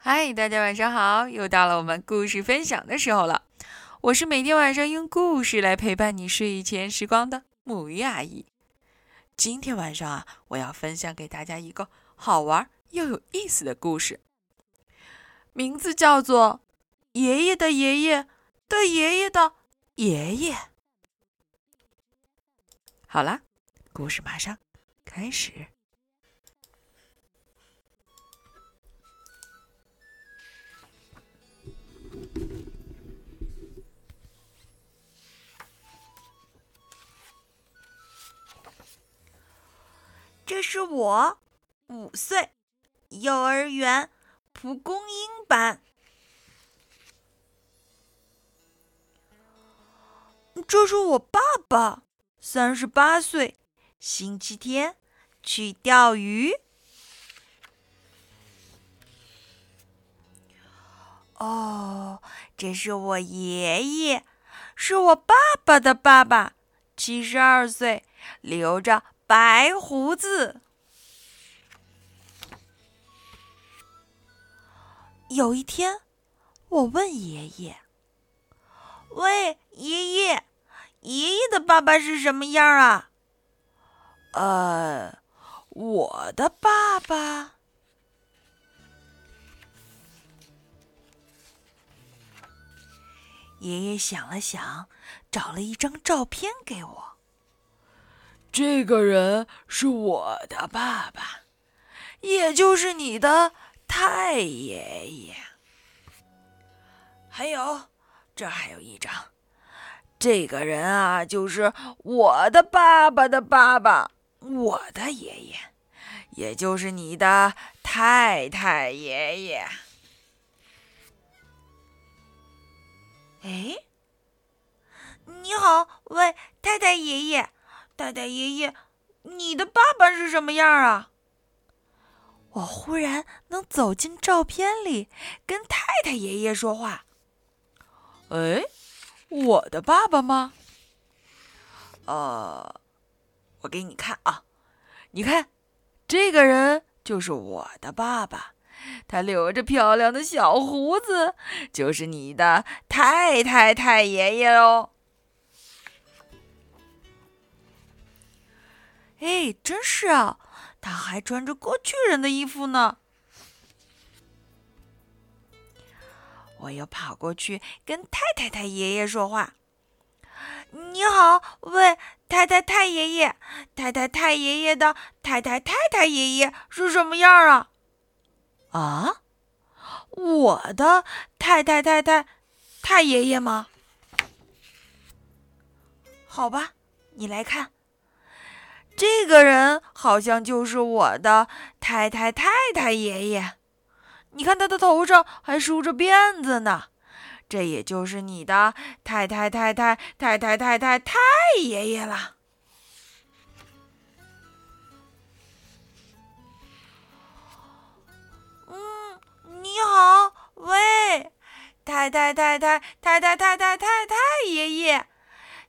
嗨大家晚上好又到了我们故事分享的时候了。我是每天晚上用故事来陪伴你睡前时光的母鱼阿姨。今天晚上啊我要分享给大家一个好玩又有意思的故事。名字叫做爷爷的爷爷的爷爷的爷爷。好啦故事马上开始。这是我五岁幼儿园蒲公英班。这是我爸爸三十八岁星期天去钓鱼。哦这是我爷爷是我爸爸的爸爸七十二岁留着白胡子。有一天，我问爷爷：“喂，爷爷，爷爷的爸爸是什么样啊？”呃，我的爸爸。爷爷想了想，找了一张照片给我。这个人是我的爸爸，也就是你的太爷爷。还有，这还有一张，这个人啊，就是我的爸爸的爸爸，我的爷爷，也就是你的太太爷爷。哎，你好，喂，太太爷爷。太太爷爷你的爸爸是什么样啊？我忽然能走进照片里跟太太爷爷说话。诶我的爸爸吗？呃我给你看啊你看这个人就是我的爸爸。他留着漂亮的小胡子就是你的太太太爷爷哦。哎，真是啊，他还穿着过去人的衣服呢。我又跑过去跟太太太爷爷说话：“你好，喂，太太太爷爷，太太太爷爷的太太太太爷爷是什么样啊？”啊，我的太太太太太爷爷吗？好吧，你来看。这个人好像就是我的太太太太爷爷。你看他的头上还梳着辫子呢这也就是你的太太太太太太太太太爷爷了。嗯你好喂太太太太太太太太太太爷爷。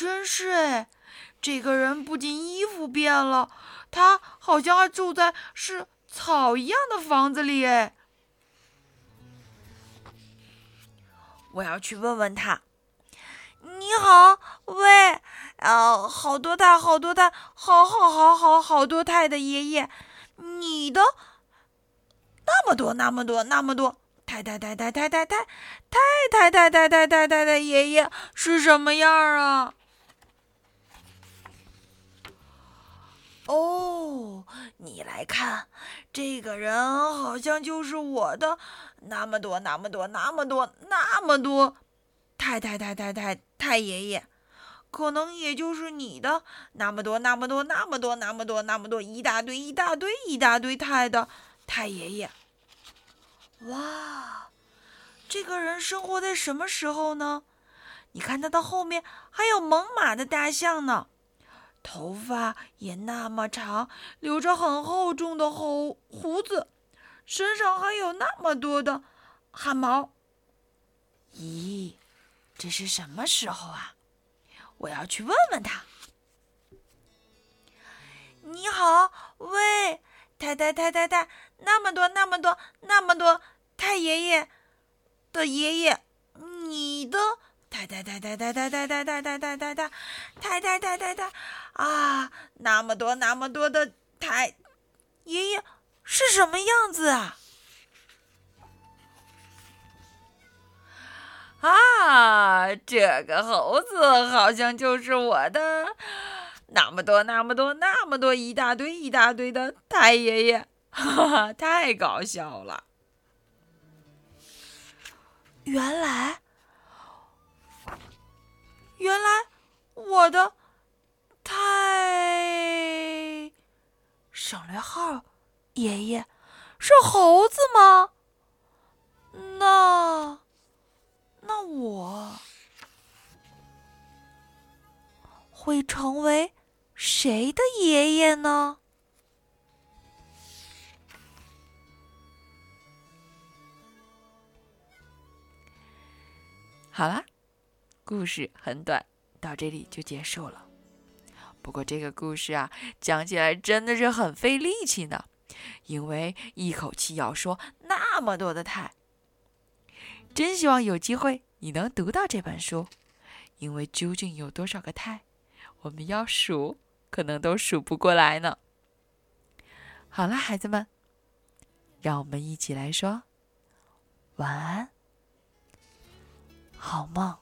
真是哎！这个人不仅衣服变了，他好像还住在是草一样的房子里哎。我要去问问他。你好，喂，呃，好多太好多太，好好好好好多太的爷爷，你的那么多那么多那么多太太太太太太太太太太太太太太太爷爷是什么样啊？哦，你来看，这个人好像就是我的那么多、那么多、那么多、那么多太太太太太太爷爷，可能也就是你的那么多、那么多、那么多、那么多、那么多一大堆、一大堆、一大堆太的太爷爷。哇，这个人生活在什么时候呢？你看他的后面还有猛犸的大象呢。头发也那么长，留着很厚重的胡胡子，身上还有那么多的汗毛。咦，这是什么时候啊？我要去问问他。你好，喂，太太太太太，那么多那么多那么多太爷爷的爷爷，你太太太太太太太太太太太太太太太太太太啊！那么多那么多的太爷爷是什么样子啊？啊，这个猴子好像就是我的那么多那么多那么多一大堆一大堆的太爷爷，哈哈，太搞笑了！原来。原来我的太省略号爷爷是猴子吗？那那我会成为谁的爷爷呢？好了。故事很短，到这里就结束了。不过这个故事啊，讲起来真的是很费力气呢，因为一口气要说那么多的太。真希望有机会你能读到这本书，因为究竟有多少个太，我们要数，可能都数不过来呢。好了，孩子们，让我们一起来说晚安，好梦。